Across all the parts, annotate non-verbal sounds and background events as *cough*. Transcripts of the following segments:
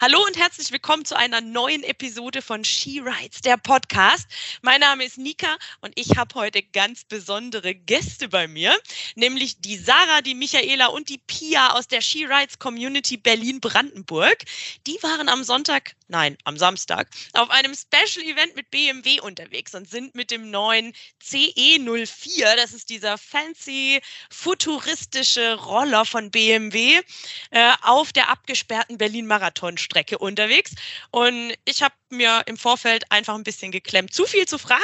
Hallo und herzlich willkommen zu einer neuen Episode von She Rides, der Podcast. Mein Name ist Nika und ich habe heute ganz besondere Gäste bei mir, nämlich die Sarah, die Michaela und die Pia aus der She Rides Community Berlin-Brandenburg. Die waren am Sonntag, nein, am Samstag, auf einem Special Event mit BMW unterwegs und sind mit dem neuen CE04, das ist dieser fancy futuristische Roller von BMW, äh, auf der abgesperrten Berlin-Marathon-Strecke unterwegs. Und ich habe mir im Vorfeld einfach ein bisschen geklemmt, zu viel zu fragen.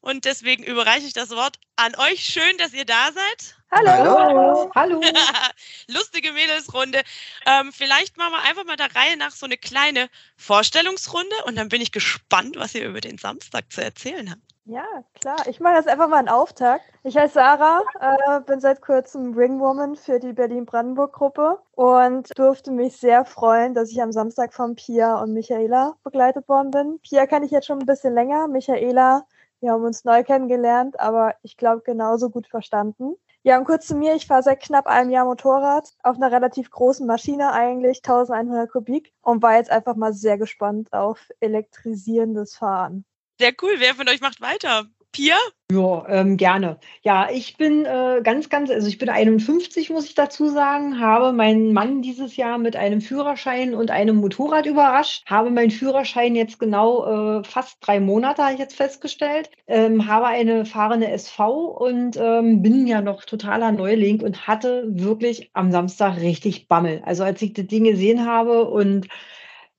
Und deswegen überreiche ich das Wort an euch. Schön, dass ihr da seid. Hallo. Hallo. *laughs* Lustige Mädelsrunde. Ähm, vielleicht machen wir einfach mal der Reihe nach so eine kleine Vorstellungsrunde und dann bin ich gespannt, was ihr über den Samstag zu erzählen habt. Ja, klar. Ich mache jetzt einfach mal einen Auftakt. Ich heiße Sarah, äh, bin seit kurzem Ringwoman für die Berlin-Brandenburg-Gruppe und durfte mich sehr freuen, dass ich am Samstag von Pia und Michaela begleitet worden bin. Pia kann ich jetzt schon ein bisschen länger. Michaela, wir haben uns neu kennengelernt, aber ich glaube genauso gut verstanden. Ja, und kurz zu mir, ich fahre seit knapp einem Jahr Motorrad auf einer relativ großen Maschine eigentlich, 1100 Kubik und war jetzt einfach mal sehr gespannt auf elektrisierendes Fahren. Sehr cool. Wer von euch macht weiter? Pia? Ja, ähm, gerne. Ja, ich bin äh, ganz, ganz, also ich bin 51, muss ich dazu sagen, habe meinen Mann dieses Jahr mit einem Führerschein und einem Motorrad überrascht, habe meinen Führerschein jetzt genau äh, fast drei Monate, habe ich jetzt festgestellt, ähm, habe eine fahrende SV und ähm, bin ja noch totaler Neuling und hatte wirklich am Samstag richtig Bammel. Also als ich das Ding gesehen habe und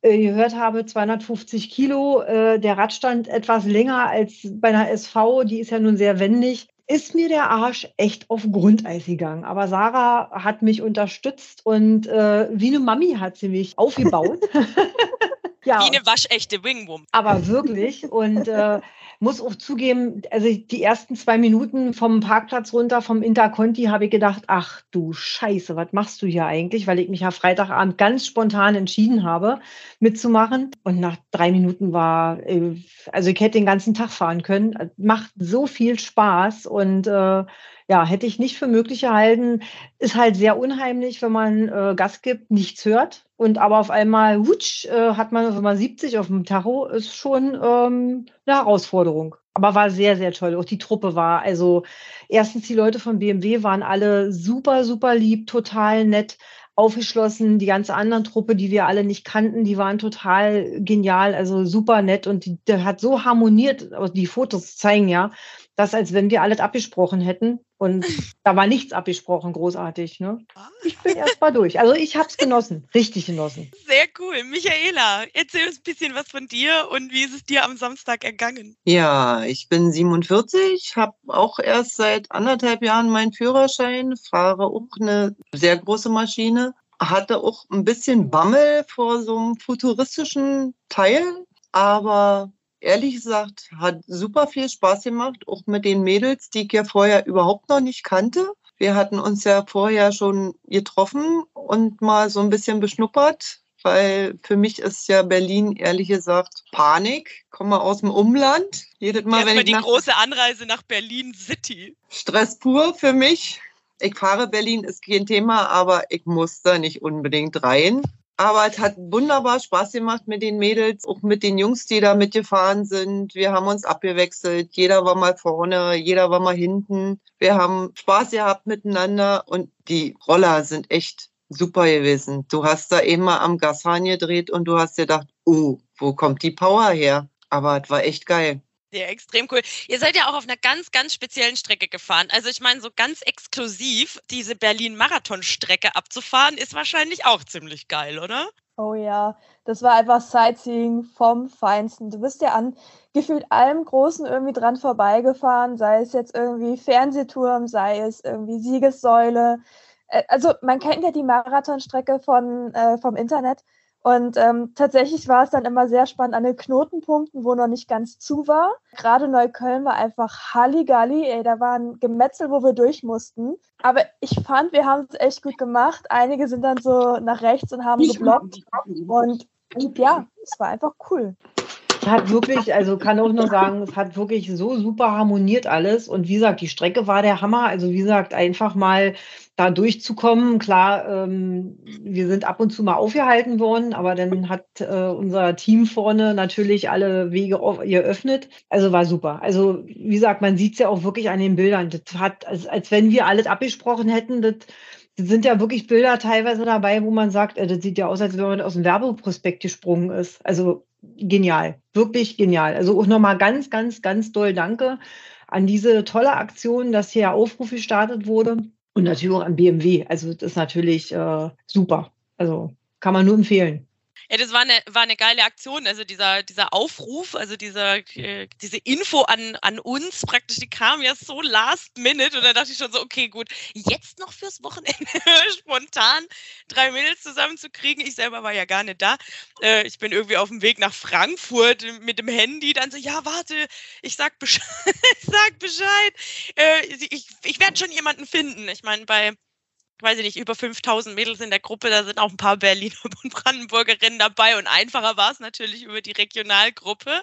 gehört habe, 250 Kilo. Äh, der Radstand etwas länger als bei einer SV, die ist ja nun sehr wendig. Ist mir der Arsch echt auf Grundeis gegangen. Aber Sarah hat mich unterstützt und äh, wie eine Mami hat sie mich aufgebaut. *laughs* ja. Wie eine waschechte Wingwum. Aber wirklich. Und äh, muss auch zugeben, also die ersten zwei Minuten vom Parkplatz runter, vom Interconti, habe ich gedacht, ach du Scheiße, was machst du hier eigentlich? Weil ich mich ja Freitagabend ganz spontan entschieden habe, mitzumachen. Und nach drei Minuten war, äh, also ich hätte den ganzen Tag fahren können. Macht so viel Spaß und äh, ja, hätte ich nicht für möglich gehalten. Ist halt sehr unheimlich, wenn man äh, Gas gibt, nichts hört. Und aber auf einmal, wutsch, äh, hat man, wenn man 70 auf dem Tacho, ist schon ähm, eine Herausforderung. Aber war sehr, sehr toll. Auch die Truppe war, also erstens die Leute von BMW waren alle super, super lieb, total nett aufgeschlossen. Die ganze anderen Truppe, die wir alle nicht kannten, die waren total genial, also super nett und der hat so harmoniert, die Fotos zeigen ja, das, als wenn wir alles abgesprochen hätten. Und *laughs* da war nichts abgesprochen, großartig. Ne? Ich bin erst mal durch. Also ich habe es genossen, richtig genossen. Sehr cool. Michaela, erzähl uns ein bisschen was von dir und wie ist es dir am Samstag ergangen? Ja, ich bin 47, habe auch erst seit anderthalb Jahren meinen Führerschein, fahre auch eine sehr große Maschine, hatte auch ein bisschen Bammel vor so einem futuristischen Teil, aber ehrlich gesagt, hat super viel Spaß gemacht, auch mit den Mädels, die ich ja vorher überhaupt noch nicht kannte. Wir hatten uns ja vorher schon getroffen und mal so ein bisschen beschnuppert, weil für mich ist ja Berlin ehrlich gesagt Panik. Komme aus dem Umland. Jedes Mal, wenn ich die große Anreise nach Berlin City. Stress pur für mich. Ich fahre Berlin, ist kein Thema, aber ich muss da nicht unbedingt rein. Aber es hat wunderbar Spaß gemacht mit den Mädels, auch mit den Jungs, die da mitgefahren sind. Wir haben uns abgewechselt. Jeder war mal vorne, jeder war mal hinten. Wir haben Spaß gehabt miteinander und die Roller sind echt super gewesen. Du hast da eben mal am Gashahn gedreht und du hast gedacht, oh, wo kommt die Power her? Aber es war echt geil. Ja, extrem cool. Ihr seid ja auch auf einer ganz, ganz speziellen Strecke gefahren. Also ich meine, so ganz exklusiv diese Berlin-Marathon-Strecke abzufahren, ist wahrscheinlich auch ziemlich geil, oder? Oh ja, das war einfach Sightseeing vom Feinsten. Du bist ja an gefühlt allem Großen irgendwie dran vorbeigefahren, sei es jetzt irgendwie Fernsehturm, sei es irgendwie Siegessäule. Äh, also man kennt ja die Marathonstrecke von, äh, vom Internet. Und ähm, tatsächlich war es dann immer sehr spannend an den Knotenpunkten, wo noch nicht ganz zu war. Gerade Neukölln war einfach Halligalli, ey, da war ein Gemetzel, wo wir durch mussten. Aber ich fand, wir haben es echt gut gemacht. Einige sind dann so nach rechts und haben geblockt. Und ja, es war einfach cool. Es hat wirklich, also kann auch nur sagen, es hat wirklich so super harmoniert alles. Und wie gesagt, die Strecke war der Hammer. Also wie gesagt, einfach mal da durchzukommen. Klar, ähm, wir sind ab und zu mal aufgehalten worden, aber dann hat äh, unser Team vorne natürlich alle Wege geöffnet. Also war super. Also wie gesagt, man sieht es ja auch wirklich an den Bildern. Das hat, als, als wenn wir alles abgesprochen hätten, das sind ja wirklich Bilder teilweise dabei, wo man sagt, äh, das sieht ja aus, als wenn man aus dem Werbeprospekt gesprungen ist. Also genial, wirklich genial. Also auch nochmal ganz, ganz, ganz doll Danke an diese tolle Aktion, dass hier Aufruf gestartet wurde und natürlich auch an BMW. Also das ist natürlich äh, super. Also kann man nur empfehlen. Ja, das war eine, war eine geile Aktion. Also dieser, dieser Aufruf, also dieser, äh, diese Info an, an uns praktisch, die kam ja so last minute. Und da dachte ich schon so, okay, gut, jetzt noch fürs Wochenende *laughs* spontan drei Mädels zusammenzukriegen. Ich selber war ja gar nicht da. Äh, ich bin irgendwie auf dem Weg nach Frankfurt mit dem Handy. Dann so, ja, warte, ich sag Bescheid. *laughs* sag Bescheid. Äh, ich ich werde schon jemanden finden. Ich meine, bei weiß ich nicht, über 5000 Mädels in der Gruppe, da sind auch ein paar Berliner *laughs* und Brandenburgerinnen dabei und einfacher war es natürlich über die Regionalgruppe.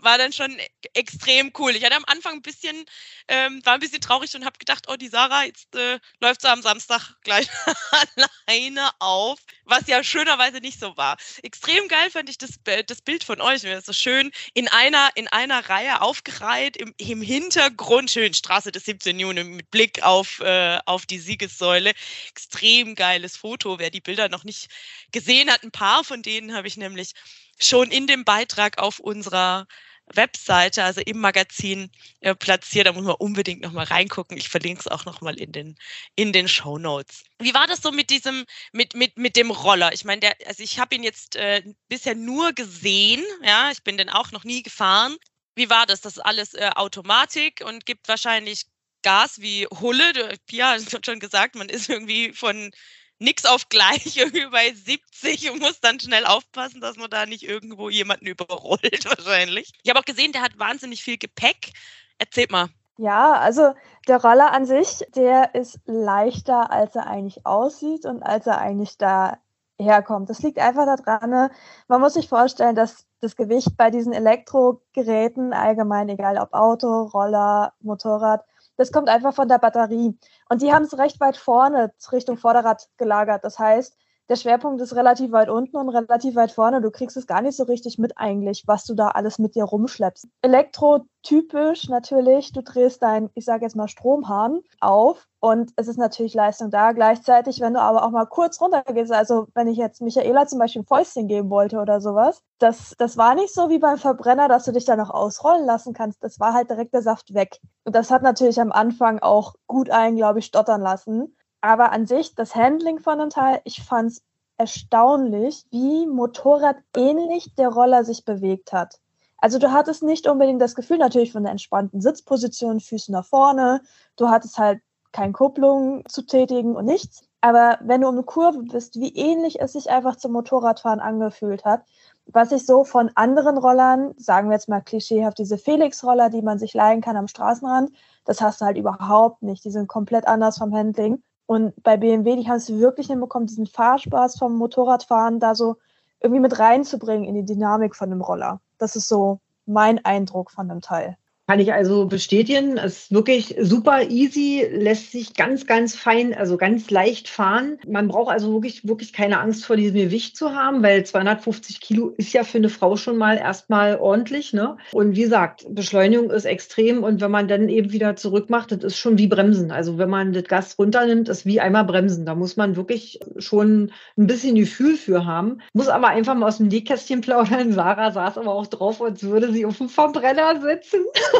War dann schon extrem cool. Ich hatte am Anfang ein bisschen, ähm, war ein bisschen traurig und habe gedacht, oh, die Sarah, jetzt äh, läuft sie am Samstag *laughs* gleich alleine auf, was ja schönerweise nicht so war. Extrem geil fand ich das, das Bild von euch, das so schön in einer, in einer Reihe aufgereiht, im, im Hintergrund, schön Straße des 17. Juni mit Blick auf, äh, auf die Siegessäule extrem geiles Foto. Wer die Bilder noch nicht gesehen hat, ein paar von denen habe ich nämlich schon in dem Beitrag auf unserer Webseite, also im Magazin äh, platziert. Da muss man unbedingt nochmal reingucken. Ich verlinke es auch nochmal in den, in den Show Notes. Wie war das so mit diesem, mit, mit, mit dem Roller? Ich meine, also ich habe ihn jetzt äh, bisher nur gesehen, ja, ich bin den auch noch nie gefahren. Wie war das? Das ist alles äh, Automatik und gibt wahrscheinlich Gas wie Hulle. Pia hat schon gesagt, man ist irgendwie von nix auf gleich *laughs* irgendwie bei 70 und muss dann schnell aufpassen, dass man da nicht irgendwo jemanden überrollt *laughs* wahrscheinlich. Ich habe auch gesehen, der hat wahnsinnig viel Gepäck. Erzählt mal. Ja, also der Roller an sich, der ist leichter, als er eigentlich aussieht und als er eigentlich da herkommt. Das liegt einfach daran, ne? man muss sich vorstellen, dass das Gewicht bei diesen Elektrogeräten allgemein, egal ob Auto, Roller, Motorrad, das kommt einfach von der Batterie. Und die haben es recht weit vorne Richtung Vorderrad gelagert. Das heißt, der Schwerpunkt ist relativ weit unten und relativ weit vorne. Du kriegst es gar nicht so richtig mit eigentlich, was du da alles mit dir rumschleppst. Elektrotypisch natürlich, du drehst dein, ich sage jetzt mal Stromhahn auf und es ist natürlich Leistung da. Gleichzeitig, wenn du aber auch mal kurz runtergehst, also wenn ich jetzt Michaela zum Beispiel ein Fäustchen geben wollte oder sowas, das, das war nicht so wie beim Verbrenner, dass du dich da noch ausrollen lassen kannst. Das war halt direkt der Saft weg. Und das hat natürlich am Anfang auch gut einen, glaube ich, stottern lassen. Aber an sich, das Handling von dem Teil, ich fand es erstaunlich, wie motorradähnlich der Roller sich bewegt hat. Also du hattest nicht unbedingt das Gefühl natürlich von der entspannten Sitzposition, Füßen nach vorne. Du hattest halt keine Kupplung zu tätigen und nichts. Aber wenn du um eine Kurve bist, wie ähnlich es sich einfach zum Motorradfahren angefühlt hat, was ich so von anderen Rollern, sagen wir jetzt mal klischeehaft, diese Felix-Roller, die man sich leihen kann am Straßenrand, das hast du halt überhaupt nicht. Die sind komplett anders vom Handling. Und bei BMW, die haben es wirklich hinbekommen, diesen Fahrspaß vom Motorradfahren da so irgendwie mit reinzubringen in die Dynamik von dem Roller. Das ist so mein Eindruck von dem Teil. Kann ich also bestätigen. Es ist wirklich super easy, lässt sich ganz, ganz fein, also ganz leicht fahren. Man braucht also wirklich, wirklich keine Angst vor diesem Gewicht zu haben, weil 250 Kilo ist ja für eine Frau schon mal erstmal ordentlich. Ne? Und wie gesagt, Beschleunigung ist extrem und wenn man dann eben wieder zurück macht, das ist schon wie Bremsen. Also wenn man das Gas runternimmt, ist wie einmal Bremsen. Da muss man wirklich schon ein bisschen Gefühl für haben. Muss aber einfach mal aus dem Nähkästchen plaudern. Sarah saß aber auch drauf, als würde sie auf dem Verbrenner sitzen. *laughs*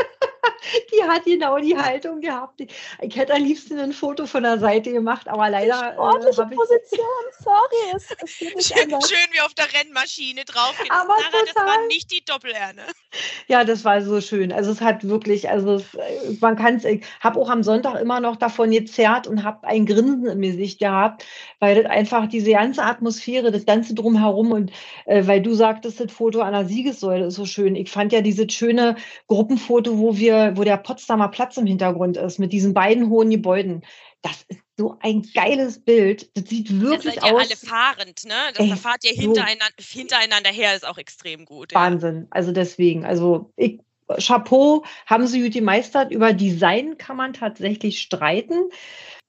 die hat genau die Haltung gehabt. Ich hätte am liebsten ein Foto von der Seite gemacht, aber leider. Sportliche äh, Position, sorry. Es, es *laughs* schön, schön, wie auf der Rennmaschine drauf. Aber Sarah, das war nicht die Doppelerne. Ja, das war so schön. Also es hat wirklich, also es, man kann es, ich habe auch am Sonntag immer noch davon gezerrt und habe ein Grinsen im Gesicht gehabt, weil das einfach diese ganze Atmosphäre, das ganze drumherum und äh, weil du sagtest, das Foto an der Siegessäule ist so schön. Ich fand ja dieses schöne Gruppenfoto, wo wir, wo der Potsdamer Platz im Hintergrund ist, mit diesen beiden hohen Gebäuden. Das ist so ein geiles Bild. Das sieht wirklich das seid aus. Ja alle fahrend, ne? Das, Ey, da fahrt ihr so. hintereinander, hintereinander her, ist auch extrem gut. Ja. Wahnsinn. Also deswegen, also ich, Chapeau, haben sie gut gemeistert. Über Design kann man tatsächlich streiten.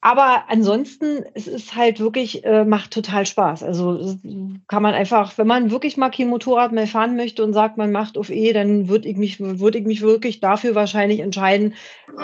Aber ansonsten, es ist halt wirklich, äh, macht total Spaß. Also kann man einfach, wenn man wirklich mal kein Motorrad mehr fahren möchte und sagt, man macht auf E, dann würde ich mich, würde ich mich wirklich dafür wahrscheinlich entscheiden.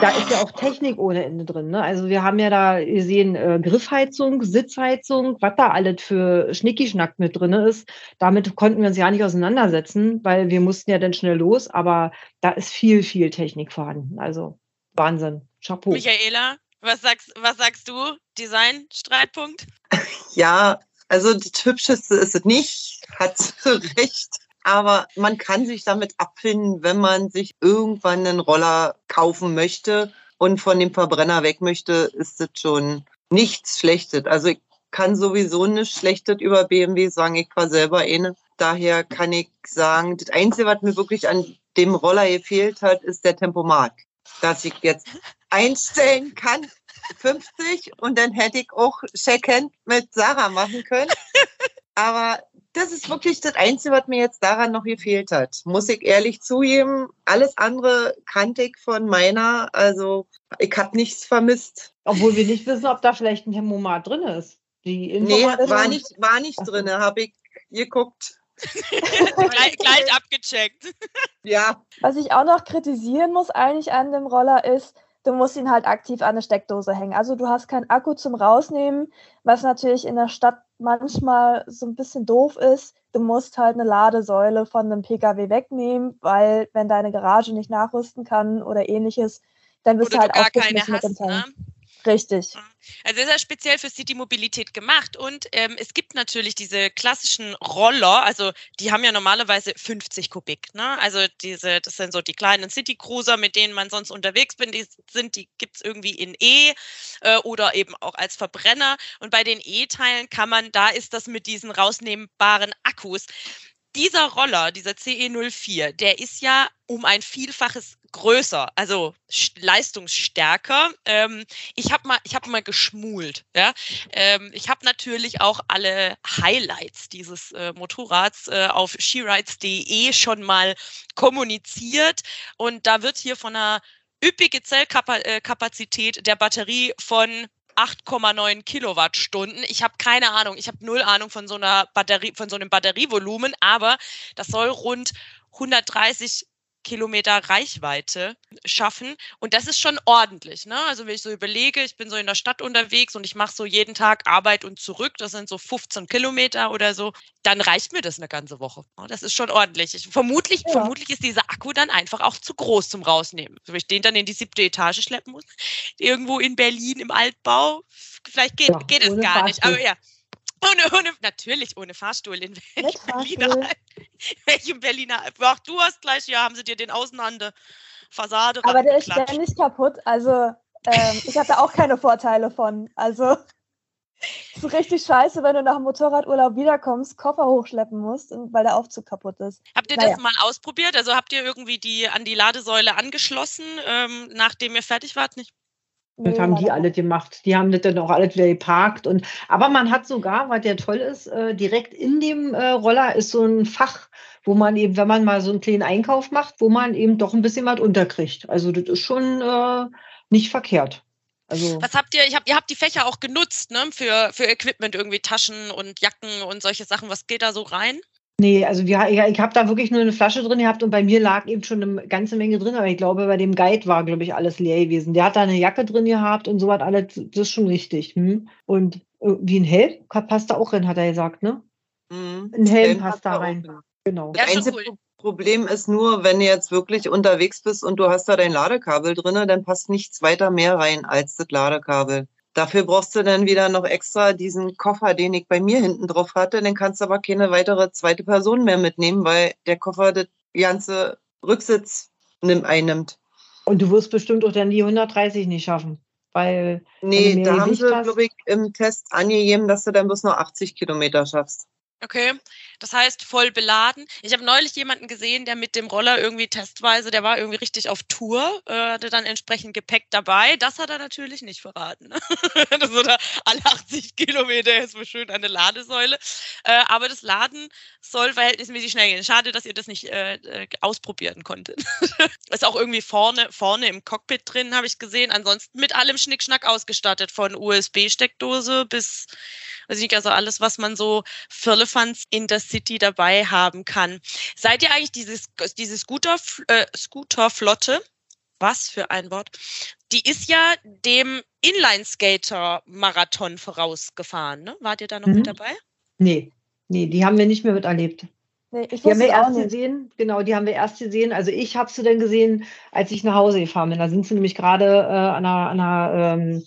Da ist ja auch Technik ohne Ende drin. Ne? Also wir haben ja da gesehen, äh, Griffheizung, Sitzheizung, was da alles für Schnickischnack mit drin ist. Damit konnten wir uns ja nicht auseinandersetzen, weil wir mussten ja dann schnell los. Aber da ist viel, viel Technik vorhanden. Also Wahnsinn. Chapeau. Michaela, was sagst, was sagst du? Design, Streitpunkt? *laughs* Ja, also das Hübscheste ist es nicht, hat *laughs* recht. Aber man kann sich damit abfinden, wenn man sich irgendwann einen Roller kaufen möchte und von dem Verbrenner weg möchte, ist das schon nichts Schlechtes. Also ich kann sowieso nichts Schlechtes über BMW sagen. Ich war selber eine. Daher kann ich sagen, das Einzige, was mir wirklich an dem Roller gefehlt hat, ist der Tempomat. Dass ich jetzt einstellen kann, 50 und dann hätte ich auch Second mit Sarah machen können. Aber das ist wirklich das Einzige, was mir jetzt daran noch gefehlt hat. Muss ich ehrlich zugeben. Alles andere kannte ich von meiner. Also ich habe nichts vermisst. Obwohl wir nicht wissen, ob da vielleicht ein Thermomat drin ist. Die Nee, war nicht, war nicht drin. Habe ich geguckt. *laughs* gleich, gleich abgecheckt. Ja, Was ich auch noch kritisieren muss eigentlich an dem Roller ist, du musst ihn halt aktiv an eine Steckdose hängen. Also du hast keinen Akku zum Rausnehmen, was natürlich in der Stadt manchmal so ein bisschen doof ist. Du musst halt eine Ladesäule von einem Pkw wegnehmen, weil wenn deine Garage nicht nachrüsten kann oder ähnliches, dann bist Oder du halt gar keine aufgeschmissen mit dem hast, Tank. ne? Richtig. Also ist ja speziell für City-Mobilität gemacht und ähm, es gibt natürlich diese klassischen Roller, also die haben ja normalerweise 50 Kubik, ne? Also diese, das sind so die kleinen City-Cruiser, mit denen man sonst unterwegs bin, die sind, die gibt's irgendwie in E äh, oder eben auch als Verbrenner. Und bei den E-Teilen kann man, da ist das mit diesen rausnehmbaren Akkus. Dieser Roller, dieser CE04, der ist ja um ein Vielfaches größer, also leistungsstärker. Ähm, ich habe mal, ich habe mal geschmult. Ja, ähm, ich habe natürlich auch alle Highlights dieses äh, Motorrads äh, auf sherides.de schon mal kommuniziert und da wird hier von einer üppige Zellkapazität der Batterie von 8,9 Kilowattstunden. Ich habe keine Ahnung, ich habe null Ahnung von so einer Batterie, von so einem Batterievolumen, aber das soll rund 130 Kilometer Reichweite schaffen. Und das ist schon ordentlich. Ne? Also wenn ich so überlege, ich bin so in der Stadt unterwegs und ich mache so jeden Tag Arbeit und zurück, das sind so 15 Kilometer oder so, dann reicht mir das eine ganze Woche. Ja, Das ist schon ordentlich. Ich, vermutlich, Ja. vermutlich ist dieser Akku dann einfach auch zu groß zum Rausnehmen. So, wenn ich den dann in die siebte Etage schleppen muss, irgendwo in Berlin im Altbau, vielleicht geht, Ja, geht es gar nicht. Fahrstuhl. Aber ja. Ohne, ohne, natürlich ohne Fahrstuhl. In Berliner, Fahrstuhl. *laughs* *laughs* welchem Berliner Ach, du hast gleich, ja, haben sie dir den außen an der Fassade Aber der ist rangeklatscht. ständig kaputt. Also ähm, ich habe da auch keine Vorteile von. Also es *laughs* ist richtig scheiße, wenn du nach dem Motorradurlaub wiederkommst, Koffer hochschleppen musst, weil der Aufzug kaputt ist. Habt ihr Naja. das mal ausprobiert? Also habt ihr irgendwie die an die Ladesäule angeschlossen, ähm, nachdem ihr fertig wart? Nicht? Das haben die alle gemacht. Die haben das dann auch alles wieder geparkt. Und, aber man hat sogar, was ja toll ist, äh, direkt in dem äh, Roller ist so ein Fach, wo man eben, wenn man mal so einen kleinen Einkauf macht, wo man eben doch ein bisschen was unterkriegt. Also das ist schon äh, nicht verkehrt. Also Was habt ihr? Ich hab, ihr habt die Fächer auch genutzt, ne? Für, für Equipment, irgendwie Taschen und Jacken und solche Sachen. Was geht da so rein? Nee, also wir, ich, ich habe da wirklich nur eine Flasche drin gehabt und bei mir lag eben schon eine ganze Menge drin, aber ich glaube, bei dem Guide war, glaube ich, alles leer gewesen. Der hat da eine Jacke drin gehabt und so was alles, das ist schon richtig. Hm? Und äh, wie ein Helm passt da auch rein, hat er gesagt, ne? Mhm. Ein Helm Helm passt da auch rein. Drin. Genau. Ja, Das einzige cool. Pro- Problem ist nur, wenn du jetzt wirklich unterwegs bist und du hast da dein Ladekabel drinne, dann passt nichts weiter mehr rein als das Ladekabel. Dafür brauchst du dann wieder noch extra diesen Koffer, den ich bei mir hinten drauf hatte. Dann kannst du aber keine weitere zweite Person mehr mitnehmen, weil der Koffer das ganze Rücksitz nimm, einnimmt. Und du wirst bestimmt auch dann die 130 nicht schaffen, weil Nee, da haben sie, glaube ich, im Test angegeben, dass du dann bloß noch 80 Kilometer schaffst. Okay, das heißt voll beladen. Ich habe neulich jemanden gesehen, der mit dem Roller irgendwie testweise, der war irgendwie richtig auf Tour, äh, hatte dann entsprechend Gepäck dabei. Das hat er natürlich nicht verraten. Ne? *laughs* das oder alle 80 Kilometer ist so schön eine Ladesäule. Äh, aber das Laden soll verhältnismäßig schnell gehen. Schade, dass ihr das nicht äh, äh ausprobieren konntet. *laughs* ist auch irgendwie vorne, vorne im Cockpit drin, habe ich gesehen. Ansonsten mit allem Schnickschnack ausgestattet, von USB-Steckdose bis weiß ich, also alles, was man so Firlefanz in der City dabei haben kann. Seid ihr eigentlich dieses, diese Scooter, äh, Scooterflotte? Was für ein Wort. Die ist ja dem Inline-Skater-Marathon vorausgefahren, ne? Wart ihr da noch mhm. mit dabei? Nee, nee, die haben wir nicht mehr miterlebt. Nee, die haben wir erst nicht. gesehen, genau, die haben wir erst gesehen. Also ich habe sie dann gesehen, als ich nach Hause gefahren bin. Da sind sie nämlich gerade äh, an einer, an einer, ähm,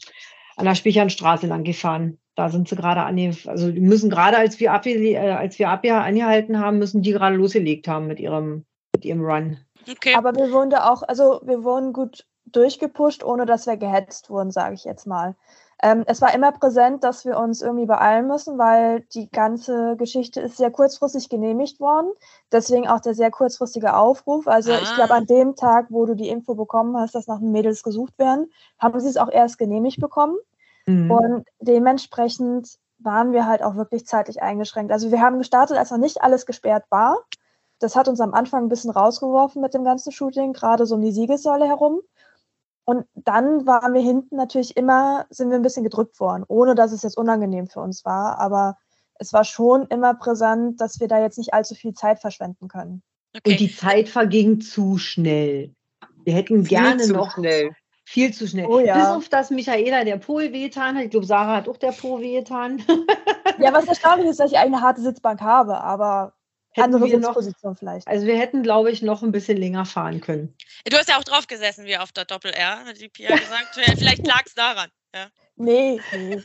an der Spichernstraße lang gefahren. Da sind sie gerade an, also die müssen gerade, als wir ab, äh, als wir ab angehalten haben, müssen die gerade losgelegt haben mit ihrem, mit ihrem Run. Okay. Aber wir wurden da auch, also wir wurden gut durchgepusht, ohne dass wir gehetzt wurden, sage ich jetzt mal. Ähm, es war immer präsent, dass wir uns irgendwie beeilen müssen, weil die ganze Geschichte ist sehr kurzfristig genehmigt worden. Deswegen auch der sehr kurzfristige Aufruf. Also ah. ich glaube, an dem Tag, wo du die Info bekommen hast, dass nach den Mädels gesucht werden, haben sie es auch erst genehmigt bekommen. Mhm. Und dementsprechend waren wir halt auch wirklich zeitlich eingeschränkt. Also wir haben gestartet, als noch nicht alles gesperrt war. Das hat uns am Anfang ein bisschen rausgeworfen mit dem ganzen Shooting, gerade so um die Siegessäule herum. Und dann waren wir hinten natürlich immer, sind wir ein bisschen gedrückt worden, ohne dass es jetzt unangenehm für uns war. Aber es war schon immer präsent, dass wir da jetzt nicht allzu viel Zeit verschwenden können. Okay. Und die Zeit verging zu schnell. Wir hätten Viel gerne noch schnell. Viel zu schnell. Oh, ja. Bis auf das Michaela der Po wehgetan hat. Ich glaube, Sarah hat auch der Po wehgetan. ja, was erstaunlich ist, dass ich eine harte Sitzbank habe, aber hätten andere Sitzposition vielleicht. Also wir hätten, glaube ich, noch ein bisschen länger fahren können. Du hast ja auch drauf gesessen, wie auf der Doppel-R, hat die Pia gesagt. vielleicht *laughs* lag es daran. Ja. Nee, nee.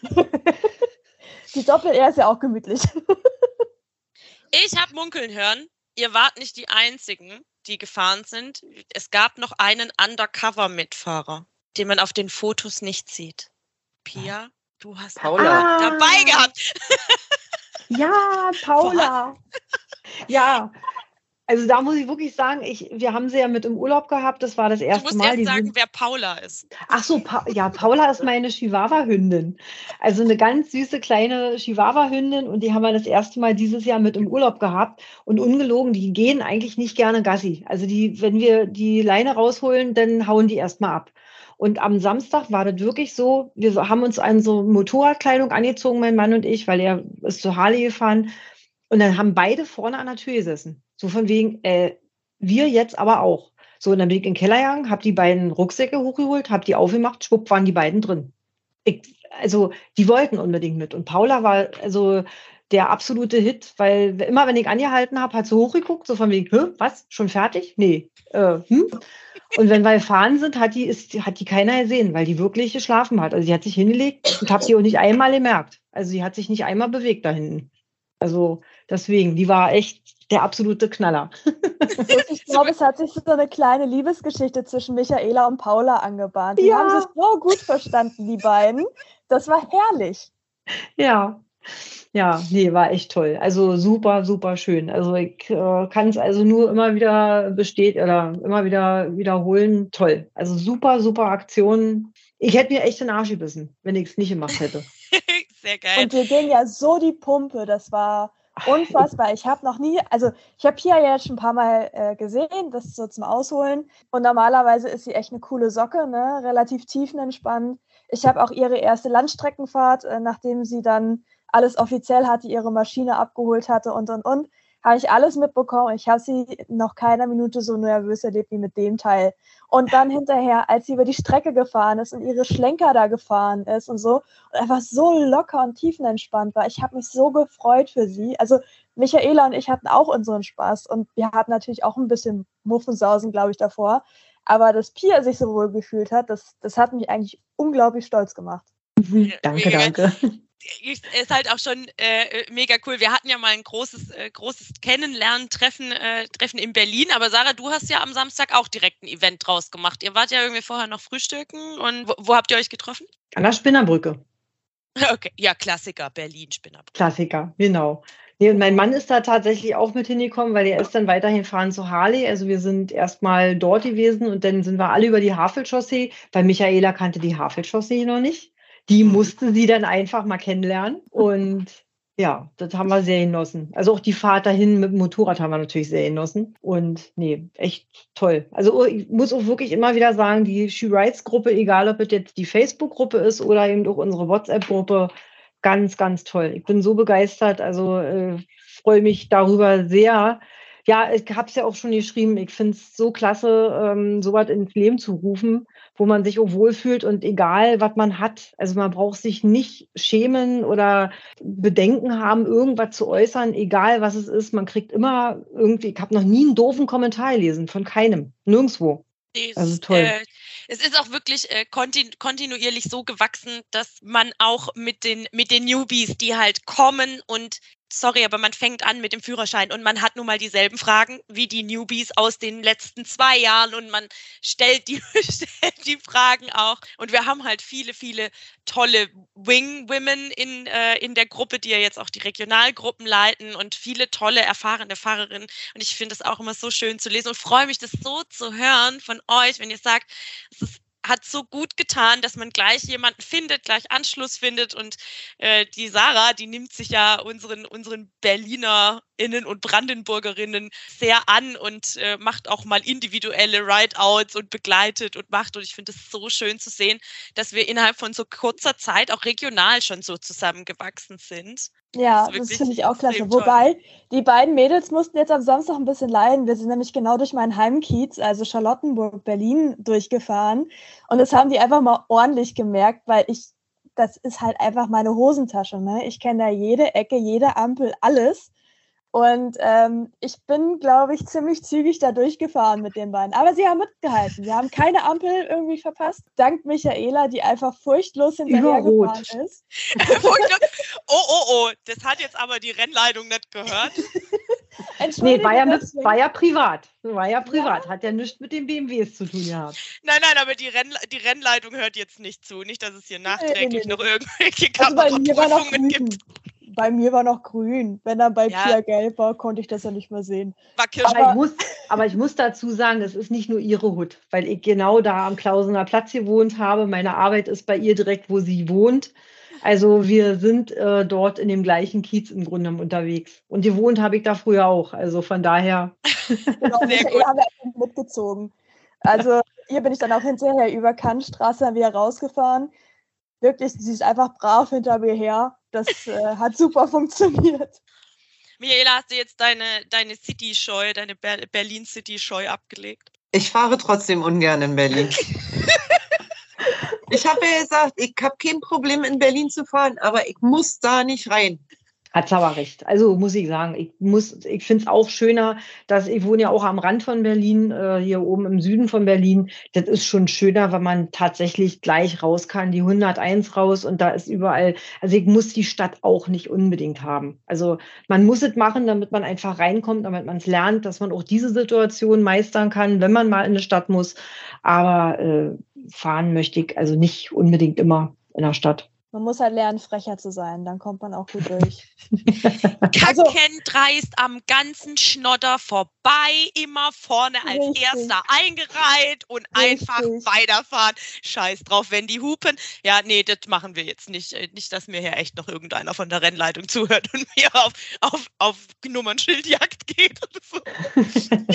die Doppel-R ist ja auch gemütlich. ich habe munkeln hören. Ihr wart nicht die Einzigen, die gefahren sind. Es gab noch einen Undercover-Mitfahrer den man auf den Fotos nicht sieht. Pia, du hast Paula. Ah. dabei gehabt. *laughs* ja, Paula. ja, also da muss ich wirklich sagen, ich, wir haben sie ja mit im Urlaub gehabt. Das war das erste du musst Mal. Jetzt sagen, wer Paula ist. Ach so, pa ja, Paula ist meine Chihuahua-Hündin. Also eine ganz süße kleine Chihuahua-Hündin und die haben wir das erste Mal dieses Jahr mit im Urlaub gehabt. Und ungelogen, die gehen eigentlich nicht gerne Gassi. Also die, wenn wir die Leine rausholen, dann hauen die erstmal ab. Und am Samstag war das wirklich so, wir haben uns an so Motorradkleidung angezogen, mein Mann und ich, weil er ist zu Harley gefahren. Und dann haben beide vorne an der Tür gesessen. So von wegen, äh, wir jetzt aber auch. So, und dann bin ich in den Keller gegangen, habe die beiden Rucksäcke hochgeholt, habe die aufgemacht, schwupp, waren die beiden drin. Ich, also, die wollten unbedingt mit. Und Paula war also der absolute Hit, weil immer, wenn ich angehalten habe, hat sie hochgeguckt, so von wegen, was, schon fertig? Nee. Äh, hm? Und wenn wir gefahren sind, hat die, ist, hat die keiner gesehen, weil die wirklich geschlafen hat. Also sie hat sich hingelegt und habe sie auch nicht einmal gemerkt. Also sie hat sich nicht einmal bewegt da hinten. Also deswegen, die war echt der absolute Knaller. *laughs* *laughs* Ich glaube, es hat sich so eine kleine Liebesgeschichte zwischen Michaela und Paula angebahnt. Die ja. haben sich so gut verstanden, die beiden. Das war herrlich. Ja, ja, nee, war echt toll. Also super, super schön. Also ich äh, kann es also nur immer wieder besteht oder immer wieder wiederholen. Toll. Also super, super Aktion. Ich hätte mir echt den Arsch gebissen, wenn ich es nicht gemacht hätte. *laughs* Sehr geil. Und wir gehen ja so die Pumpe. Das war unfassbar. Ich habe noch nie, also ich habe Pia ja jetzt schon ein paar Mal äh, gesehen, das so zum Ausholen. Und normalerweise ist sie echt eine coole Socke, ne? relativ tiefenentspannt. Ich habe auch ihre erste Landstreckenfahrt, äh, nachdem sie dann alles offiziell hatte, ihre Maschine abgeholt hatte und, und, und. Habe ich alles mitbekommen. Ich habe sie noch keiner Minute so nervös erlebt wie mit dem Teil. Und dann hinterher, als sie über die Strecke gefahren ist und ihre Schlenker da gefahren ist und so, und einfach so locker und tiefenentspannt war. Ich habe mich so gefreut für sie. Also Michaela und ich hatten auch unseren Spaß und wir hatten natürlich auch ein bisschen Muffensausen, glaube ich, davor. Aber dass Pia sich so wohl gefühlt hat, das, das hat mich eigentlich unglaublich stolz gemacht. danke, danke ist halt auch schon äh, mega cool. Wir hatten ja mal ein großes, äh, großes Kennenlernen-Treffen äh, Treffen in Berlin, aber Sarah, du hast ja am Samstag auch direkt ein Event draus gemacht. Ihr wart ja irgendwie vorher noch frühstücken und wo, wo habt ihr euch getroffen? An der Spinnerbrücke. *laughs* Okay, ja, Klassiker, Berlin, Spinnerbrücke. Klassiker, genau. Nee, und mein Mann ist da tatsächlich auch mit hingekommen, weil er ist dann weiterhin fahren zu Harley. Also wir sind erstmal dort gewesen und dann sind wir alle über die Havelchaussee, weil Michaela kannte die Havelchaussee noch nicht. Die musste sie dann einfach mal kennenlernen. Und ja, das haben wir sehr genossen. Also auch die Fahrt dahin mit dem Motorrad haben wir natürlich sehr genossen. Und nee, echt toll. Also ich muss auch wirklich immer wieder sagen, die She Rides Gruppe, egal ob es jetzt die Facebook-Gruppe ist oder eben auch unsere WhatsApp-Gruppe, ganz, ganz toll. Ich bin so begeistert. Also äh, freue mich darüber sehr. Ja, ich habe es ja auch schon geschrieben. Ich finde es so klasse, ähm, sowas ins Leben zu rufen, wo man sich auch wohlfühlt und egal, was man hat. Also man braucht sich nicht schämen oder Bedenken haben, irgendwas zu äußern, egal was es ist. Man kriegt immer irgendwie, ich habe noch nie einen doofen Kommentar gelesen, von keinem, nirgendwo. Also toll. Äh, es ist auch wirklich äh, kontinu kontinuierlich so gewachsen, dass man auch mit den, mit den Newbies, die halt kommen und sorry, aber man fängt an mit dem Führerschein und man hat nun mal dieselben Fragen wie die Newbies aus den letzten zwei Jahren und man stellt die, *laughs* stellt die Fragen auch. Und wir haben halt viele, viele tolle Wing-Women in, äh, in der Gruppe, die ja jetzt auch die Regionalgruppen leiten und viele tolle, erfahrene Fahrerinnen. Und ich finde es auch immer so schön zu lesen und freue mich, das so zu hören von euch, wenn ihr sagt, es ist hat so gut getan, dass man gleich jemanden findet, gleich Anschluss findet. Und äh, die Sarah, die nimmt sich ja unseren, unseren BerlinerInnen und Brandenburgerinnen sehr an und äh, macht auch mal individuelle Rideouts und begleitet und macht. Und ich finde es so schön zu sehen, dass wir innerhalb von so kurzer Zeit auch regional schon so zusammengewachsen sind. Ja, Das das finde ich auch klasse. toll. Wobei, die beiden Mädels mussten jetzt am Samstag ein bisschen leiden. Wir sind nämlich genau durch meinen Heimkiez, also Charlottenburg, Berlin, durchgefahren. Und das haben die einfach mal ordentlich gemerkt, weil ich, das ist halt einfach meine Hosentasche. Ne? Ich kenne da jede Ecke, jede Ampel, alles. Und ähm, ich bin, glaube ich, ziemlich zügig da durchgefahren mit den beiden. Aber sie haben mitgehalten. Wir haben keine Ampel irgendwie verpasst. Dank Michaela, die einfach furchtlos hinterhergefahren ist. *laughs* oh, oh, oh, das hat jetzt aber die Rennleitung nicht gehört. *laughs* Nee, war ja, mit, war ja privat. War ja privat. Hat ja nichts mit den BMWs zu tun gehabt. Nein, nein, aber die, Renn die Rennleitung hört jetzt nicht zu. Nicht, dass es hier nachträglich nee, noch irgendwelche Also noch Kameraprüfungen grün. gibt. Bei mir war noch grün. Wenn dann bei Ja. Pia gelb war, konnte ich das ja nicht mehr sehen. Aber ich, muss, aber ich muss dazu sagen, es ist nicht nur ihre Hut, weil ich genau da am Klausener Platz gewohnt habe. Meine Arbeit ist bei ihr direkt, wo sie wohnt. Also wir sind äh, dort in dem gleichen Kiez im Grunde genommen unterwegs. Und gewohnt habe ich da früher auch. Also von daher, Genau, Sehr gut. haben wir einfach mitgezogen. Also hier bin ich dann auch hinterher über Kantstraße dann wieder rausgefahren. Wirklich, sie ist einfach brav hinter mir her. Das äh, hat super funktioniert. Michaela, hast du jetzt deine, deine City-Scheu, deine Ber Berlin-City-Scheu abgelegt? Ich fahre trotzdem ungern in Berlin. ich habe ja gesagt, ich habe kein Problem in Berlin zu fahren, aber ich muss da nicht rein. Hat aber recht. Also muss ich sagen, ich muss, ich finde es auch schöner, dass ich wohne ja auch am Rand von Berlin, äh, hier oben im Süden von Berlin. Das ist schon schöner, wenn man tatsächlich gleich raus kann, die 101 raus und da ist überall, also ich muss die Stadt auch nicht unbedingt haben. Also man muss es machen, damit man einfach reinkommt, damit man es lernt, dass man auch diese Situation meistern kann, wenn man mal in eine Stadt muss. Aber äh, fahren möchte ich also nicht unbedingt immer in der Stadt. Man muss halt lernen, frecher zu sein. Dann kommt man auch gut durch. Kacken *laughs* Also- dreist am ganzen Schnodder vorbei, immer vorne als Richtig. erster eingereiht und einfach Richtig. weiterfahren. Scheiß drauf, wenn die hupen. Ja, nee, das machen wir jetzt nicht. Äh, Nicht, dass mir hier echt noch irgendeiner von der Rennleitung zuhört und *laughs* mir auf, auf, auf Nummernschildjagd geht oder so. *laughs*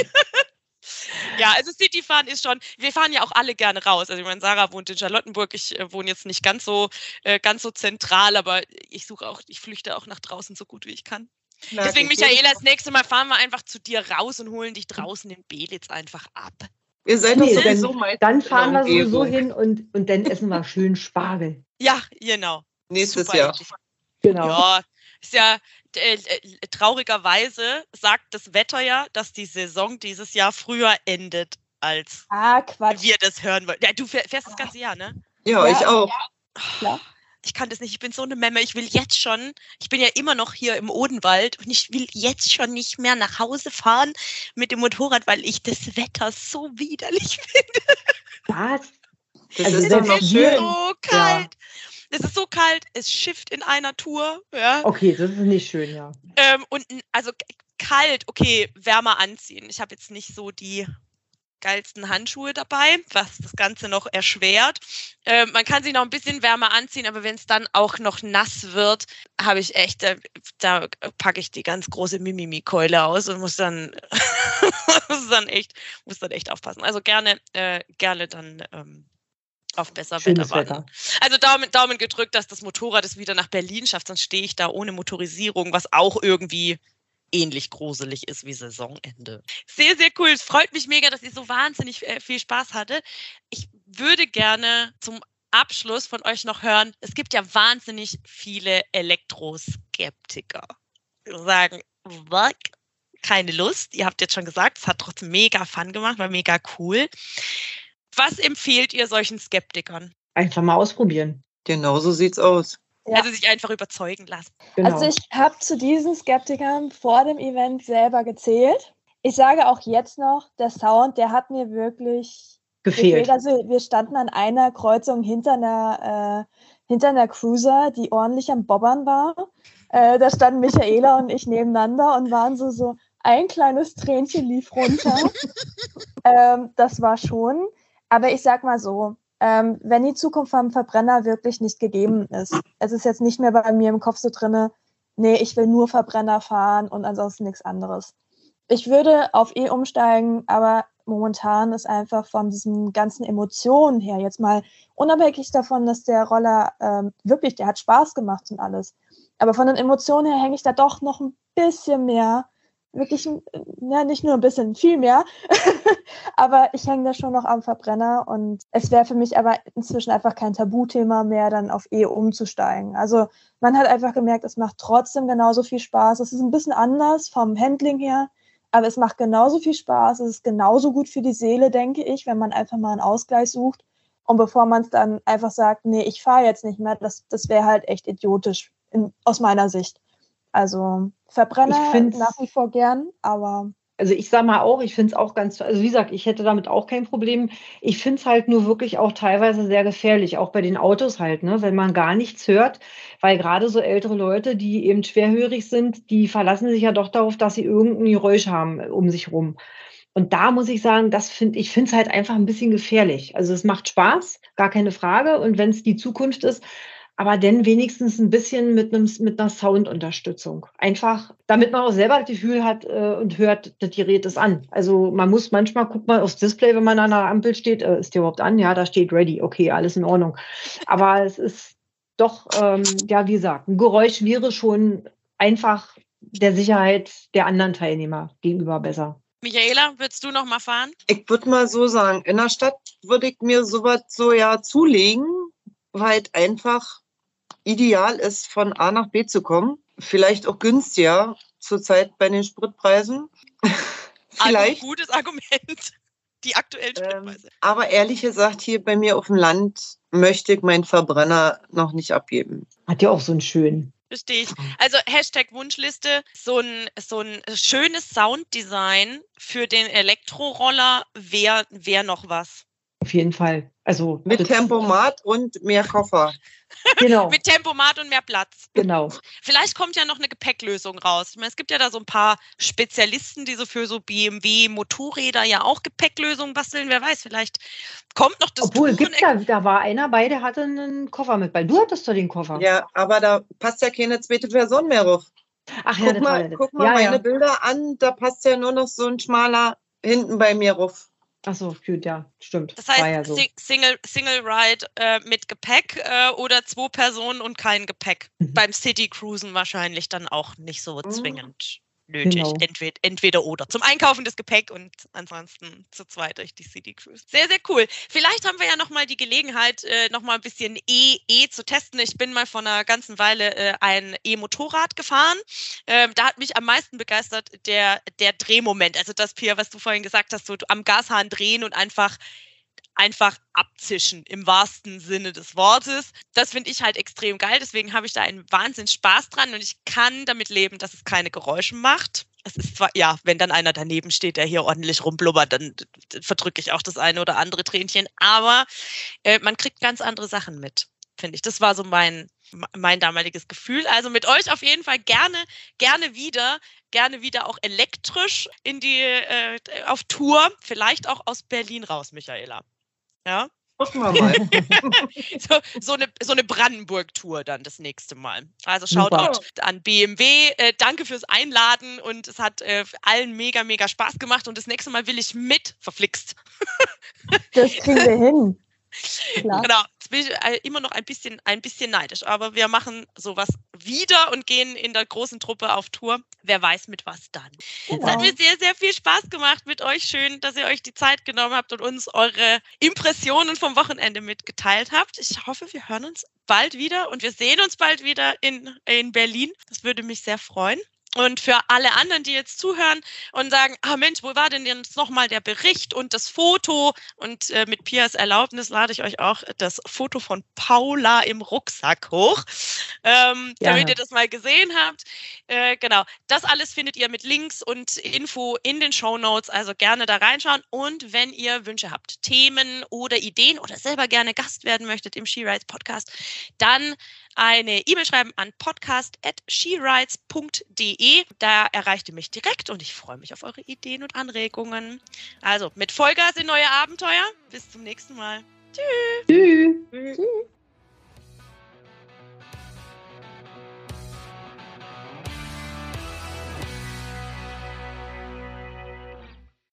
Ja, also Cityfahren ist schon, wir fahren ja auch alle gerne raus. Also ich meine, Sarah wohnt in Charlottenburg, ich äh, wohne jetzt nicht ganz so, äh, ganz so zentral, aber ich suche auch, ich flüchte auch nach draußen so gut wie ich kann. Na, Deswegen, Michaela, das nächste Mal fahren wir einfach zu dir raus und holen dich draußen in Belitz einfach ab. Ihr seid Nee, doch dann- sowieso meistens Dann fahren wir sowieso hin und, und dann essen wir schön Spargel. Ja, genau. Nächstes Super Jahr. Genau. Ja, ist ja äh, äh, traurigerweise sagt das Wetter ja, dass die Saison dieses Jahr früher endet, als Ah, wir das hören wollen. Ja, du fähr- fährst das ganze Jahr, ne? Ja, Ja. ich auch. Klar. Ich kann das nicht, ich bin so eine Memme, ich will jetzt schon, ich bin ja immer noch hier im Odenwald und ich will jetzt schon nicht mehr nach Hause fahren mit dem Motorrad, weil ich das Wetter so widerlich *laughs* finde. Was? Das Also ist doch noch schön. So kalt. Es ist so kalt, es schifft in einer Tour. Ja. Okay, das ist nicht schön, ja. Ähm, und also kalt, okay, wärmer anziehen. Ich habe jetzt nicht so die geilsten Handschuhe dabei, was das Ganze noch erschwert. Äh, man kann sich noch ein bisschen wärmer anziehen, aber wenn es dann auch noch nass wird, habe ich echt, äh, da packe ich die ganz große Mimimi-Keule aus und muss dann, *laughs* muss dann echt, muss dann echt aufpassen. Also gerne, äh, gerne dann ähm, auf besser Schönes Wetter warten. Also Daumen, Daumen gedrückt, dass das Motorrad es wieder nach Berlin schafft, sonst stehe ich da ohne Motorisierung, was auch irgendwie ähnlich gruselig ist wie Saisonende. Sehr, sehr cool. Es freut mich mega, dass ihr so wahnsinnig äh, viel Spaß hatte. Ich würde gerne zum Abschluss von euch noch hören, es gibt ja wahnsinnig viele Elektroskeptiker. Sagen, was? Keine Lust. Ihr habt jetzt schon gesagt, es hat trotzdem mega Fun gemacht, war mega cool. Was empfehlt ihr solchen Skeptikern? Einfach mal ausprobieren. Genau so sieht's aus. Ja. Also sich einfach überzeugen lassen. Genau. Also ich habe zu diesen Skeptikern vor dem Event selber gezählt. Ich sage auch jetzt noch, der Sound, der hat mir wirklich gefehlt. gefehlt. Also wir standen an einer Kreuzung hinter einer, äh, hinter einer Cruiser, die ordentlich am Bobbern war. Äh, da standen Michaela und ich nebeneinander und waren so, so ein kleines Tränchen lief runter. *laughs* ähm, das war schon. Aber ich sag mal so, ähm, wenn die Zukunft vom Verbrenner wirklich nicht gegeben ist. Es ist jetzt nicht mehr bei mir im Kopf so drinne, nee, ich will nur Verbrenner fahren und ansonsten nichts anderes. Ich würde auf E umsteigen, aber momentan ist einfach von diesen ganzen Emotionen her, jetzt mal unabhängig davon, dass der Roller ähm, wirklich, der hat Spaß gemacht und alles. Aber von den Emotionen her hänge ich da doch noch ein bisschen mehr wirklich, ja, nicht nur ein bisschen, viel mehr. *laughs* aber ich hänge da schon noch am Verbrenner und es wäre für mich aber inzwischen einfach kein Tabuthema mehr, dann auf E umzusteigen. Also man hat einfach gemerkt, es macht trotzdem genauso viel Spaß. Es ist ein bisschen anders vom Handling her, aber es macht genauso viel Spaß. Es ist genauso gut für die Seele, denke ich, wenn man einfach mal einen Ausgleich sucht. Und bevor man es dann einfach sagt, nee, ich fahre jetzt nicht mehr, das, das wäre halt echt idiotisch in, aus meiner Sicht. Also Verbrenner nach wie vor gern, aber. Also ich sage mal auch, ich finde es auch ganz, also wie gesagt, ich hätte damit auch kein Problem. Ich finde es halt nur wirklich auch teilweise sehr gefährlich, auch bei den Autos halt, ne, wenn man gar nichts hört, weil gerade so ältere Leute, die eben schwerhörig sind, die verlassen sich ja doch darauf, dass sie irgendein Geräusch haben um sich rum. Und da muss ich sagen, das finde ich finde es halt einfach ein bisschen gefährlich. Also es macht Spaß, gar keine Frage. Und wenn es die Zukunft ist, aber dann wenigstens ein bisschen mit, einem, mit einer Soundunterstützung. Einfach, damit man auch selber das Gefühl hat äh, und hört, das Gerät ist an. Also man muss manchmal, guckt man aufs Display, wenn man an der Ampel steht, äh, ist der überhaupt an? Ja, da steht ready, okay, alles in Ordnung. Aber es ist doch, ähm, ja, wie gesagt, ein Geräusch wäre schon einfach der Sicherheit der anderen Teilnehmer gegenüber besser. Michaela, würdest du noch mal fahren? Ich würde mal so sagen, in der Stadt würde ich mir sowas so ja zulegen, weil einfach ideal ist, von A nach B zu kommen. Vielleicht auch günstiger zurzeit bei den Spritpreisen. *laughs* Vielleicht. Ein gutes Argument. Die aktuellen ähm, Spritpreise. Ähm, aber ehrlich gesagt, hier bei mir auf dem Land möchte ich meinen Verbrenner noch nicht abgeben. Hat ja auch so einen schönen. Verstehe ich. Also Hashtag Wunschliste, so ein, so ein schönes Sounddesign für den Elektroroller wäre wär noch was. Auf jeden Fall. Also mit Tempomat und mehr Koffer. Genau. *laughs* mit Tempomat und mehr Platz. Genau. Vielleicht kommt ja noch eine Gepäcklösung raus. Ich meine, es gibt ja da so ein paar Spezialisten, die so für so BMW Motorräder ja auch Gepäcklösungen basteln. Wer weiß, vielleicht kommt noch das Obwohl, gibt's da, da war einer bei, der hatte einen Koffer mit bei. Du hattest doch den Koffer. Ja, aber da passt ja keine zweite Person mehr drauf. Ach ja, guck mal, guck mal ja, meine ja. Bilder an, da passt ja nur noch so ein schmaler hinten bei mir rauf. Ach so, gut, ja, stimmt. Das heißt, ja so. Single, Single Ride äh, mit Gepäck äh, oder zwei Personen und kein Gepäck. Mhm. Beim City Cruisen wahrscheinlich dann auch nicht so mhm. zwingend nötig. Genau. Entweder, entweder oder. Zum Einkaufen des Gepäck und ansonsten zu zweit durch die City Cruise. Sehr, sehr cool. Vielleicht haben wir ja nochmal die Gelegenheit, äh, nochmal ein bisschen E, E zu testen. Ich bin mal vor einer ganzen Weile äh, ein E-Motorrad gefahren. Ähm, da hat mich am meisten begeistert der, der Drehmoment. Also das, Pia, was du vorhin gesagt hast, so am Gashahn drehen und einfach einfach abzischen im wahrsten Sinne des Wortes. Das finde ich halt extrem geil. Deswegen habe ich da einen Wahnsinn Spaß dran und ich kann damit leben, dass es keine Geräusche macht. Es ist zwar, ja, wenn dann einer daneben steht, der hier ordentlich rumblubbert, dann verdrücke ich auch das eine oder andere Tränchen. Aber äh, man kriegt ganz andere Sachen mit finde ich. Das war so mein, mein damaliges Gefühl. Also mit euch auf jeden Fall gerne, gerne wieder, gerne wieder auch elektrisch in die, äh, auf Tour, vielleicht auch aus Berlin raus, Michaela. Ja? Gucken wir mal. *laughs* so, so, eine, so eine Brandenburg-Tour dann das nächste Mal. Also schaut Super. an BMW. Äh, danke fürs Einladen und es hat äh, allen mega, mega Spaß gemacht und das nächste Mal will ich mit verflixt. Das kriegen wir hin. *laughs* Klar. Genau. Bin äh, immer noch ein bisschen, ein bisschen neidisch, aber wir machen sowas wieder und gehen in der großen Truppe auf Tour. Wer weiß mit was dann. Es hat Genau. mir sehr, sehr viel Spaß gemacht mit euch. Schön, dass ihr euch die Zeit genommen habt und uns eure Impressionen vom Wochenende mitgeteilt habt. Ich hoffe, wir hören uns bald wieder und wir sehen uns bald wieder in, in Berlin. Das würde mich sehr freuen. Und für alle anderen, die jetzt zuhören und sagen, ah Mensch, wo war denn jetzt nochmal der Bericht und das Foto? Und äh, mit Pias Erlaubnis lade ich euch auch das Foto von Paula im Rucksack hoch, ähm, damit Gerne. ihr das mal gesehen habt. Äh, genau, das alles findet ihr mit Links und Info in den Show Notes, also gerne da reinschauen. Und wenn ihr Wünsche habt, Themen oder Ideen oder selber gerne Gast werden möchtet im She Rides Podcast, dann eine E-Mail schreiben an podcast.sherides.de. Da erreicht ihr mich direkt und ich freue mich auf eure Ideen und Anregungen. Also mit Vollgas in neue Abenteuer. Bis zum nächsten Mal. Tschüss.